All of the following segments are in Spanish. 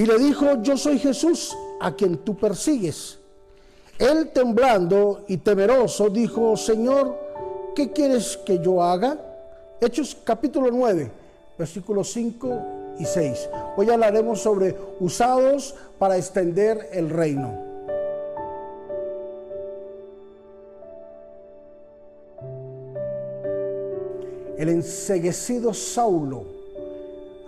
Y le dijo, yo soy Jesús a quien tú persigues. Él temblando y temeroso dijo, Señor, ¿qué quieres que yo haga? Hechos capítulo 9, versículos 5 y 6. Hoy hablaremos sobre usados para extender el reino. El enseguecido Saulo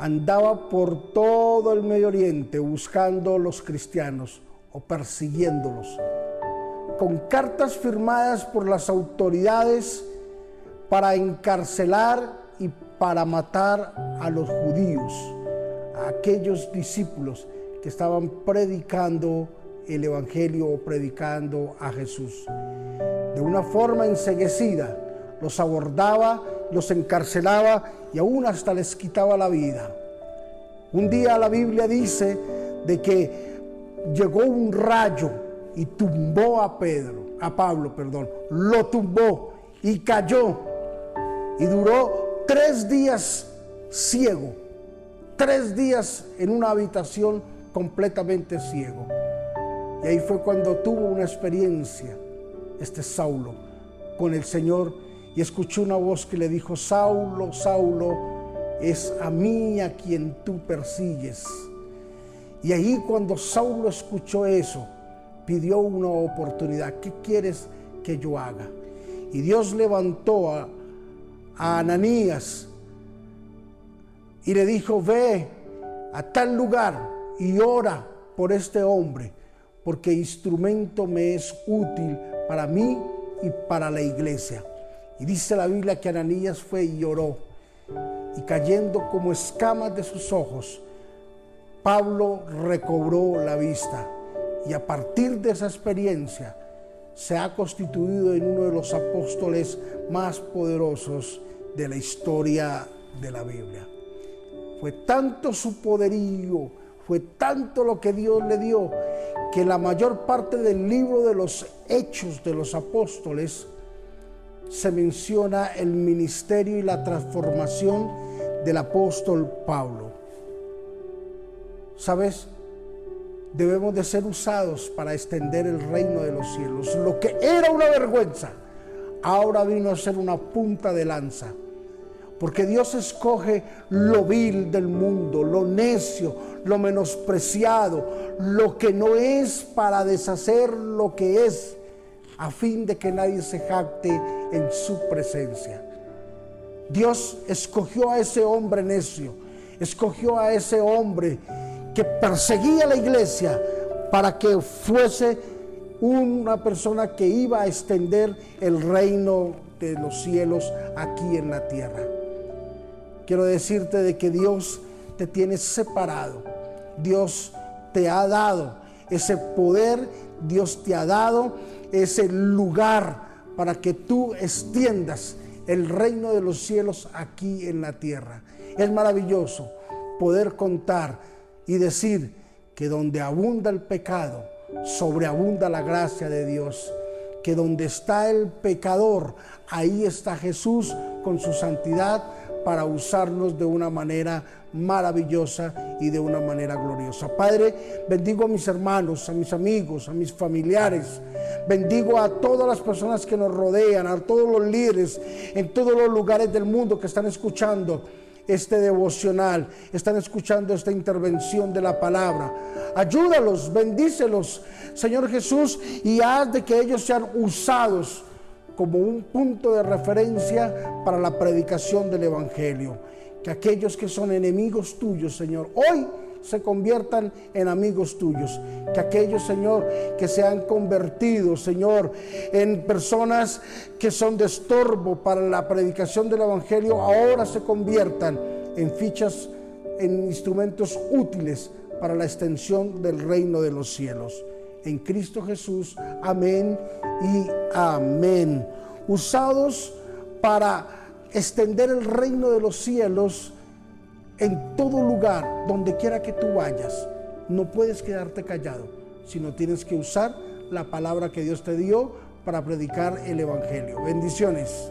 andaba por todo el Medio Oriente buscando a los cristianos o persiguiéndolos, con cartas firmadas por las autoridades para encarcelar y para matar a los judíos, a aquellos discípulos que estaban predicando el Evangelio o predicando a Jesús. De una forma enseguecida, los abordaba, los encarcelaba y aún hasta les quitaba la vida. Un día la Biblia dice de que llegó un rayo y tumbó a Pedro, a Pablo, perdón, lo tumbó y cayó y duró tres días ciego, tres días en una habitación completamente ciego. Y ahí fue cuando tuvo una experiencia este Saulo con el Señor y escuchó una voz que le dijo, Saulo, Saulo, es a mí a quien tú persigues. Y ahí cuando Saulo escuchó eso, pidió una oportunidad. ¿Qué quieres que yo haga? Y Dios levantó a, a Ananías y le dijo, ve a tal lugar y ora por este hombre, porque instrumento me es útil para mí y para la iglesia. Y dice la Biblia que Ananías fue y lloró. Y cayendo como escamas de sus ojos, Pablo recobró la vista. Y a partir de esa experiencia se ha constituido en uno de los apóstoles más poderosos de la historia de la Biblia. Fue tanto su poderío, fue tanto lo que Dios le dio, que la mayor parte del libro de los hechos de los apóstoles se menciona el ministerio y la transformación del apóstol Pablo. ¿Sabes? Debemos de ser usados para extender el reino de los cielos. Lo que era una vergüenza, ahora vino a ser una punta de lanza. Porque Dios escoge lo vil del mundo, lo necio, lo menospreciado, lo que no es para deshacer lo que es a fin de que nadie se jacte en su presencia. Dios escogió a ese hombre necio, escogió a ese hombre que perseguía la iglesia para que fuese una persona que iba a extender el reino de los cielos aquí en la tierra. Quiero decirte de que Dios te tiene separado. Dios te ha dado ese poder, Dios te ha dado es el lugar para que tú extiendas el reino de los cielos aquí en la tierra. Es maravilloso poder contar y decir que donde abunda el pecado, sobreabunda la gracia de Dios. Que donde está el pecador, ahí está Jesús con su santidad para usarnos de una manera maravillosa y de una manera gloriosa. Padre, bendigo a mis hermanos, a mis amigos, a mis familiares. Bendigo a todas las personas que nos rodean, a todos los líderes en todos los lugares del mundo que están escuchando este devocional, están escuchando esta intervención de la palabra. Ayúdalos, bendícelos, Señor Jesús, y haz de que ellos sean usados como un punto de referencia para la predicación del Evangelio. Que aquellos que son enemigos tuyos, Señor, hoy se conviertan en amigos tuyos. Que aquellos, Señor, que se han convertido, Señor, en personas que son de estorbo para la predicación del Evangelio, ahora se conviertan en fichas, en instrumentos útiles para la extensión del reino de los cielos en Cristo Jesús. Amén y amén. Usados para extender el reino de los cielos en todo lugar, donde quiera que tú vayas. No puedes quedarte callado, sino tienes que usar la palabra que Dios te dio para predicar el Evangelio. Bendiciones.